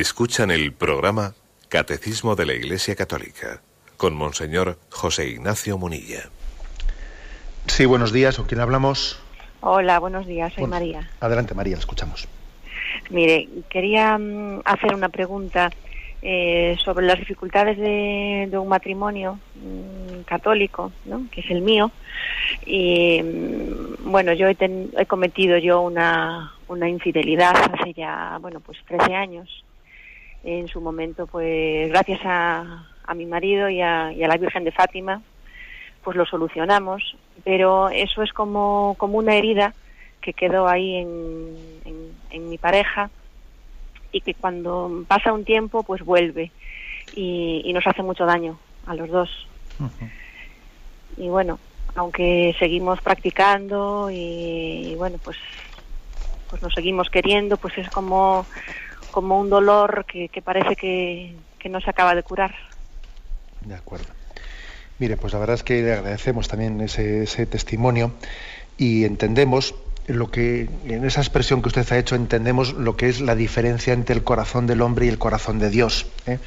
Escuchan el programa Catecismo de la Iglesia Católica con Monseñor José Ignacio Munilla. Sí, buenos días. ¿Con quién hablamos? Hola, buenos días. Soy María. Adelante, María, la escuchamos. Mire, quería mm, hacer una pregunta eh, sobre las dificultades de, un matrimonio mm, católico, ¿no? que es el mío. Y mm, bueno, yo he, he cometido yo una, una infidelidad hace ya, bueno, pues 13 años en su momento, pues gracias a, a mi marido y a, la Virgen de Fátima, pues lo solucionamos, pero eso es como, como una herida que quedó ahí en, en, mi pareja y que cuando pasa un tiempo pues vuelve y, y nos hace mucho daño a los dos. Y bueno, aunque seguimos practicando y, y, bueno, pues, pues nos seguimos queriendo, pues es como como un dolor que, parece que, no se acaba de curar. De acuerdo. Mire, pues la verdad es que le agradecemos también ese, testimonio y entendemos lo que, en esa expresión que usted ha hecho, entendemos lo que es la diferencia entre el corazón del hombre y el corazón de Dios. ¿eh?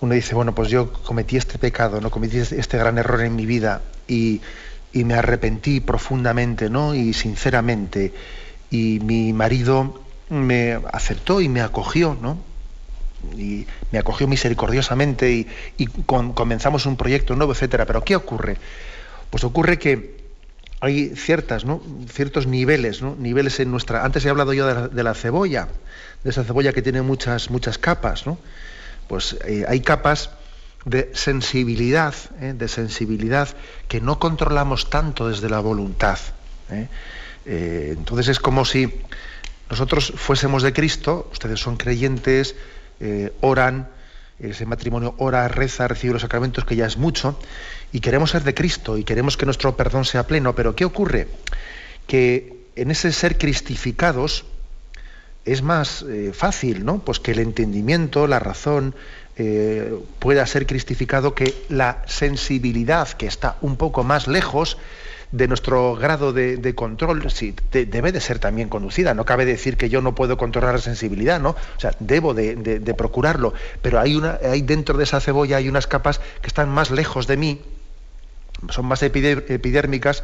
Uno dice, bueno, pues yo cometí este pecado, no cometí este, este gran error en mi vida y, y me arrepentí profundamente, ¿no? Y sinceramente. Y mi marido me aceptó y me acogió, ¿no? Y me acogió misericordiosamente y, comenzamos un proyecto nuevo, etcétera. Pero ¿qué ocurre? Pues ocurre que hay ciertas, ¿no? ciertos niveles, ¿no? niveles en nuestra. Antes he hablado yo de la, cebolla, de esa cebolla que tiene muchas, muchas capas, ¿no? Pues eh, hay capas de sensibilidad, ¿eh? de sensibilidad que no controlamos tanto desde la voluntad. ¿eh? entonces es como si nosotros fuésemos de Cristo, ustedes son creyentes, eh, oran, ese matrimonio ora, reza, recibe los sacramentos, que ya es mucho, y queremos ser de Cristo y queremos que nuestro perdón sea pleno, pero ¿qué ocurre? Que en ese ser cristificados es más eh, fácil, ¿no? Pues que el entendimiento, la razón, eh, pueda ser cristificado que la sensibilidad, que está un poco más lejos, de nuestro grado de, control, sí, debe de ser también conducida. No cabe decir que yo no puedo controlar la sensibilidad, ¿no? O sea, debo de, procurarlo. Pero hay, una, hay dentro de esa cebolla hay unas capas que están más lejos de mí, son más epidérmicas,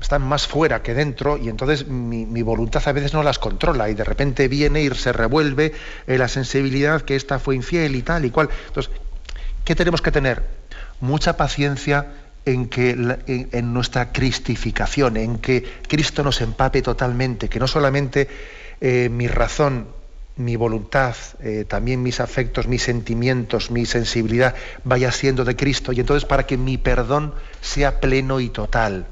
están más fuera que dentro y entonces mi, voluntad a veces no las controla y de repente viene y se revuelve eh, la sensibilidad que esta fue infiel y tal y cual. Entonces, ¿qué tenemos que tener? Mucha paciencia en, que, en, nuestra cristificación, en que Cristo nos empape totalmente, que no solamente eh, mi razón, mi voluntad, eh, también mis afectos, mis sentimientos, mi sensibilidad vaya siendo de Cristo y entonces para que mi perdón sea pleno y total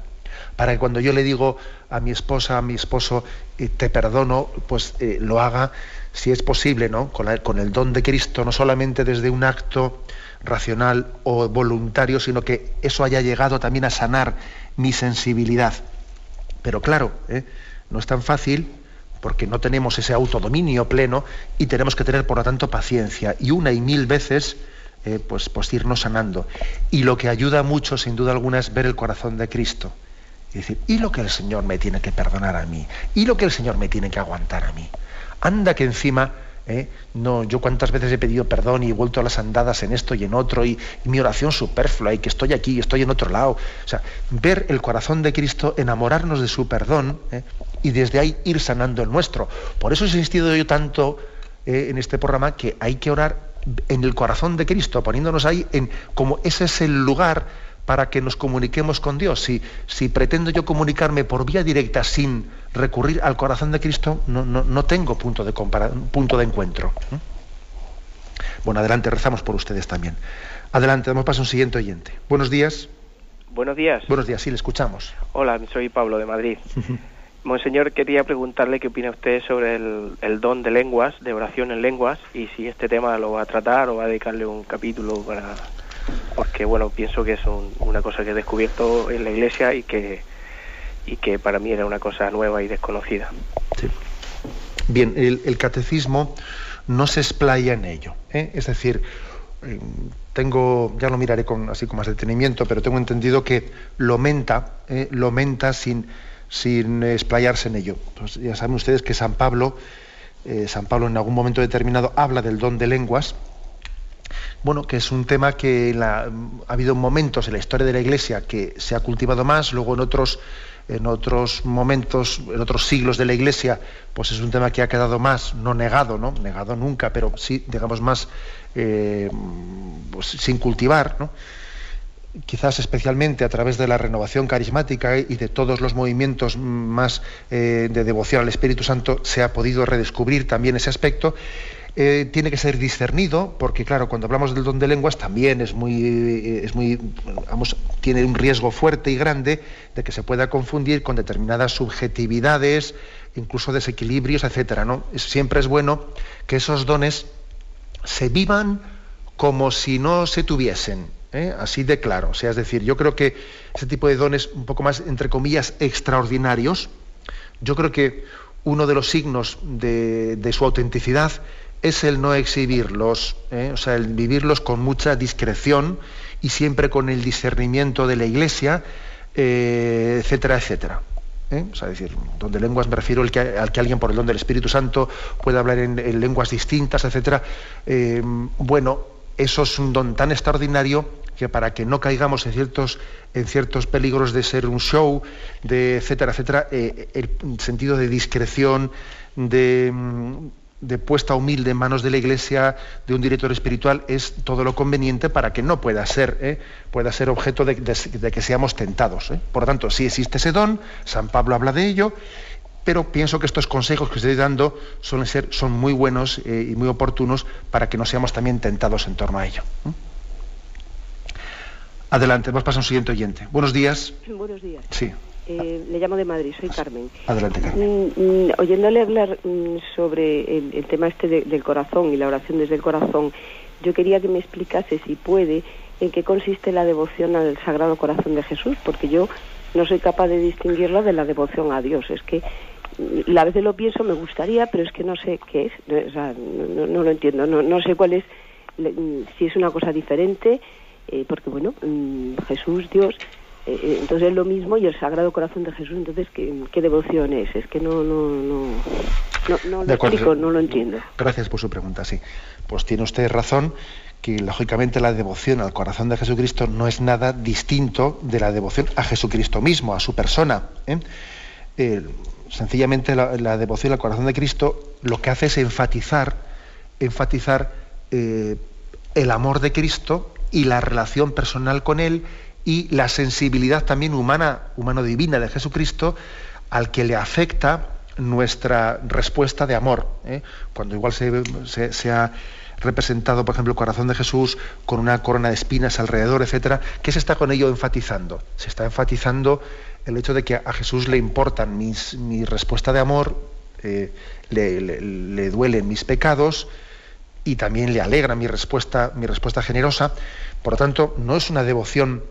para que cuando yo le digo a mi esposa, a mi esposo, eh, te perdono, pues lo haga, si es posible, ¿no? Con, el don de Cristo, no solamente desde un acto racional o voluntario, sino que eso haya llegado también a sanar mi sensibilidad. Pero claro, ¿eh? no es tan fácil porque no tenemos ese autodominio pleno y tenemos que tener, por lo tanto, paciencia. Y una y mil veces, pues, pues irnos sanando. Y lo que ayuda mucho, sin duda alguna, es ver el corazón de Cristo. Y decir, ¿y lo que el Señor me tiene que perdonar a mí? ¿Y lo que el Señor me tiene que aguantar a mí? Anda que encima, ¿eh? no, yo cuántas veces he pedido perdón y he vuelto a las andadas en esto y en otro, y, mi oración superflua, y que estoy aquí y estoy en otro lado. O sea, ver el corazón de Cristo, enamorarnos de su perdón, ¿eh? y desde ahí ir sanando el nuestro. Por eso he insistido yo tanto ¿eh? en este programa que hay que orar en el corazón de Cristo, poniéndonos ahí en como ese es el lugar para que nos comuniquemos con Dios. Si, si pretendo yo comunicarme por vía directa sin recurrir al corazón de Cristo, no, tengo punto de, punto de encuentro. Bueno, adelante, rezamos por ustedes también. Adelante, damos paso a un siguiente oyente. Buenos días. Buenos días. Buenos días, sí, le escuchamos. Hola, soy Pablo de Madrid. Monseñor, quería preguntarle qué opina usted sobre el, el, don de lenguas, de oración en lenguas, y si este tema lo va a tratar o va a dedicarle un capítulo para, porque bueno, pienso que es una cosa que he descubierto en la iglesia y que, y que para mí era una cosa nueva y desconocida. Bien, el, catecismo no se explaya en ello. ¿eh? Es decir, eh, tengo, ya lo miraré con, así con más detenimiento, pero tengo entendido que lo menta, ¿eh? lo menta sin, sin explayarse en ello. Pues ya saben ustedes que San Pablo, San Pablo en algún momento determinado habla del don de lenguas, bueno, que es un tema que ha habido momentos en la historia de la Iglesia que se ha cultivado más, luego en otros, en otros momentos, en otros siglos de la Iglesia, pues es un tema que ha quedado más, no negado, ¿no? Negado nunca, pero sí, digamos, más eh, pues, sin cultivar, ¿no? quizás especialmente a través de la renovación carismática y de todos los movimientos más eh, de devoción al Espíritu Santo, se ha podido redescubrir también ese aspecto eh, tiene que ser discernido, porque claro, cuando hablamos del don de lenguas también es muy, eh, es muy tiene un riesgo fuerte y grande de que se pueda confundir con determinadas subjetividades, incluso desequilibrios, etcétera. ¿no? siempre es bueno que esos dones se vivan como si no se tuviesen, ¿eh? así de claro. O sea, es decir, yo creo que ese tipo de dones un poco más, entre comillas, extraordinarios, yo creo que uno de los signos de, de su autenticidad es el no exhibirlos, ¿eh? o sea, el vivirlos con mucha discreción y siempre con el discernimiento de la Iglesia, eh, etcétera, etcétera. ¿eh? O sea, decir, donde lenguas me refiero al que, al que alguien por el don del Espíritu Santo puede hablar en, lenguas distintas, etcétera. bueno, eso es un don tan extraordinario que para que no caigamos en ciertos, en ciertos peligros de ser un show, de etcétera, etcétera, el sentido de discreción, de de puesta humilde en manos de la Iglesia, de un director espiritual, es todo lo conveniente para que no pueda ser, ¿eh? pueda ser objeto de, que seamos tentados. ¿eh? Por lo tanto, si existe ese don, San Pablo habla de ello, pero pienso que estos consejos que estoy dando suelen ser, son muy buenos eh, y muy oportunos para que no seamos también tentados en torno a ello. Adelante, vamos a pasar a un siguiente oyente. Buenos días. Buenos días. Sí. Eh, le llamo de Madrid, soy Carmen. Adelante, Carmen. Mm, mm, oyéndole hablar mm, sobre el, tema este del corazón y la oración desde el corazón, yo quería que me explicase, si puede, en qué consiste la devoción al Sagrado Corazón de Jesús, porque yo no soy capaz de distinguirlo de la devoción a Dios. Es que la veces lo pienso, me gustaría, pero es que no sé qué es, o sea, no, lo entiendo, no, no sé cuál es, si es una cosa diferente, eh, porque bueno, Jesús, Dios, entonces es lo mismo y el Sagrado Corazón de Jesús, entonces, ¿qué, devoción es? Es que no, no, no, no, lo explico, no lo entiendo. Gracias por su pregunta, sí. Pues tiene usted razón que lógicamente la devoción al corazón de Jesucristo no es nada distinto de la devoción a Jesucristo mismo, a su persona. ¿eh? sencillamente la, devoción al corazón de Cristo lo que hace es enfatizar, enfatizar eh, el amor de Cristo y la relación personal con Él y la sensibilidad también humana, humano-divina de Jesucristo al que le afecta nuestra respuesta de amor. ¿eh? Cuando igual se, ha representado, por ejemplo, el corazón de Jesús con una corona de espinas alrededor, etcétera, ¿qué se está con ello enfatizando? Se está enfatizando el hecho de que a Jesús le importan mis, mi respuesta de amor, eh, le, duelen mis pecados y también le alegra mi respuesta, mi respuesta generosa. Por lo tanto, no es una devoción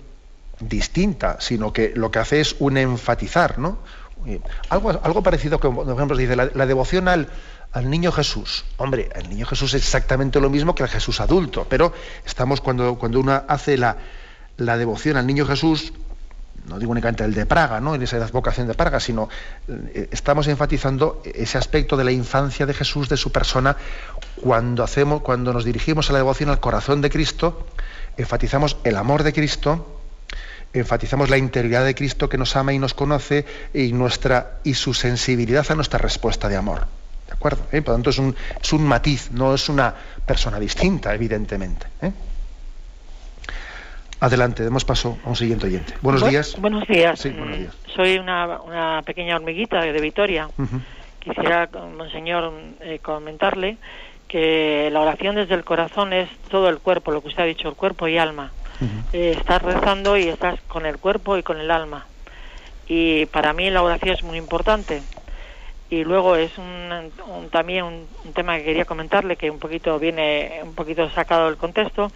distinta, sino que lo que hace es un enfatizar, ¿no? Algo, algo parecido que, por ejemplo, dice la, devoción al, al, niño Jesús. Hombre, el niño Jesús es exactamente lo mismo que el Jesús adulto, pero estamos cuando, cuando uno hace la, la devoción al niño Jesús, no digo únicamente el de Praga, ¿no? en esa vocación de Praga, sino eh, estamos enfatizando ese aspecto de la infancia de Jesús, de su persona, cuando hacemos, cuando nos dirigimos a la devoción al corazón de Cristo, enfatizamos el amor de Cristo, enfatizamos la integridad de Cristo que nos ama y nos conoce y, nuestra, y su sensibilidad a nuestra respuesta de amor. ¿De acuerdo? ¿Eh? Por lo tanto, es un, es un, matiz, no es una persona distinta, evidentemente. ¿eh? Adelante, demos paso a un siguiente oyente. Buenos días. Buenos días. Mm, soy una, pequeña hormiguita de Vitoria. Quisiera, Monseñor, eh, comentarle que la oración desde el corazón es todo el cuerpo, lo que usted ha dicho, el cuerpo y alma. Eh, estás rezando y estás con el cuerpo y con el alma. Y para mí la oración es muy importante. Y luego es un, también un, tema que quería comentarle, que un poquito viene un poquito sacado del contexto,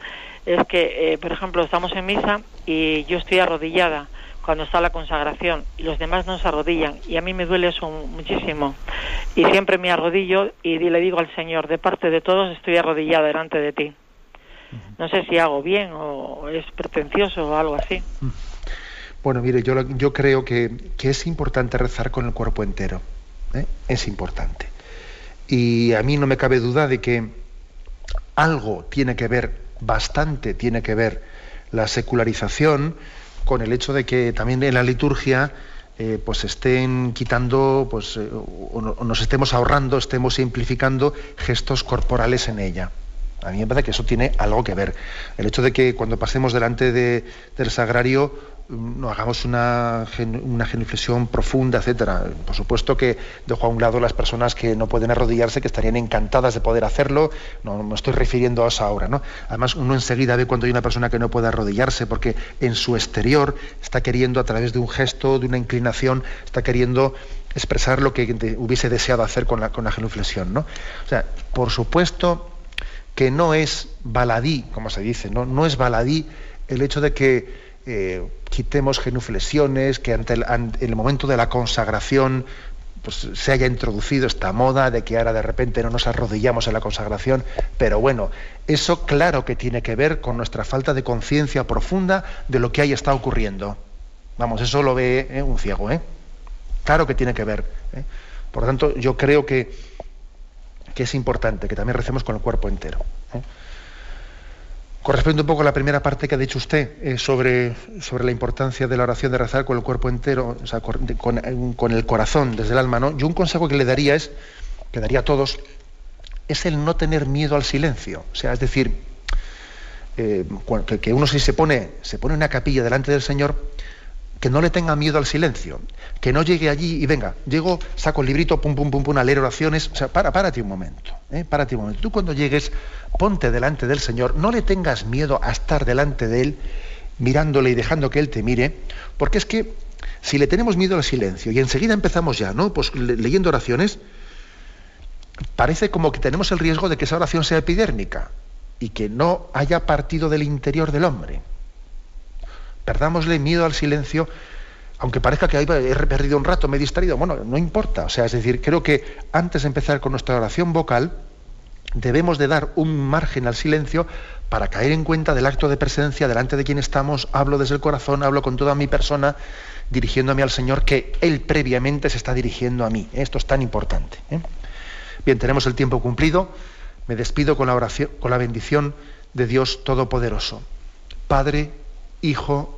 es que, eh, por ejemplo, estamos en misa y yo estoy arrodillada cuando está la consagración y los demás no se arrodillan y a mí me duele eso muchísimo y siempre me arrodillo y le digo al Señor, de parte de todos estoy arrodillada delante de ti. No sé si hago bien o es pretencioso o algo así. Bueno, mire, yo, yo creo que, es importante rezar con el cuerpo entero. ¿eh? Es importante. Y a mí no me cabe duda de que algo tiene que ver, bastante tiene que ver la secularización con el hecho de que también en la liturgia eh, pues estén quitando, pues, eh, o nos estemos ahorrando, estemos simplificando gestos corporales en ella. A mí me parece que eso tiene algo que ver. El hecho de que cuando pasemos delante del sagrario mm, no hagamos una, genuflexión profunda, etcétera. Por supuesto que dejo a un lado las personas que no pueden arrodillarse, que estarían encantadas de poder hacerlo. No me estoy refiriendo a eso ahora. ¿no? Además, uno enseguida ve cuando hay una persona que no puede arrodillarse, porque en su exterior está queriendo, a través de un gesto, de una inclinación, está queriendo expresar lo que hubiese deseado hacer con la, con la genuflexión. ¿no? O sea, por supuesto que no es baladí, como se dice, no, no es baladí el hecho de que eh, quitemos genuflexiones, que ante el, en el momento de la consagración pues, se haya introducido esta moda de que ahora de repente no nos arrodillamos en la consagración, pero bueno, eso claro que tiene que ver con nuestra falta de conciencia profunda de lo que ahí está ocurriendo. Vamos, eso lo ve eh, un ciego, ¿eh? Claro que tiene que ver. ¿eh? Por lo tanto, yo creo que que es importante, que también recemos con el cuerpo entero. ¿eh? Corresponde un poco a la primera parte que ha dicho usted eh, sobre, sobre la importancia de la oración de rezar con el cuerpo entero, sea, con, el corazón, desde el alma. ¿no? Yo un consejo que le daría es, que daría a todos, es el no tener miedo al silencio. O sea, es decir, eh, que, uno si se pone, se pone una capilla delante del Señor, que no le tenga miedo al silencio, que no llegue allí y venga, llego, saco el librito, pum, pum, pum, pum, a leer oraciones, o sea, para, párate un momento, ¿eh? párate un momento. Tú cuando llegues, ponte delante del Señor, no le tengas miedo a estar delante de Él, mirándole y dejando que Él te mire, porque es que si le tenemos miedo al silencio y enseguida empezamos ya, ¿no? Pues leyendo oraciones, parece como que tenemos el riesgo de que esa oración sea epidérmica y que no haya partido del interior del hombre. Perdámosle miedo al silencio, aunque parezca que he perdido un rato, me he distraído. Bueno, no importa. O sea, es decir, creo que antes de empezar con nuestra oración vocal, debemos de dar un margen al silencio para caer en cuenta del acto de presencia delante de quien estamos, hablo desde el corazón, hablo con toda mi persona, dirigiéndome al Señor que Él previamente se está dirigiendo a mí. Esto es tan importante. ¿eh? Bien, tenemos el tiempo cumplido. Me despido con la oración, con la bendición de Dios Todopoderoso, Padre, Hijo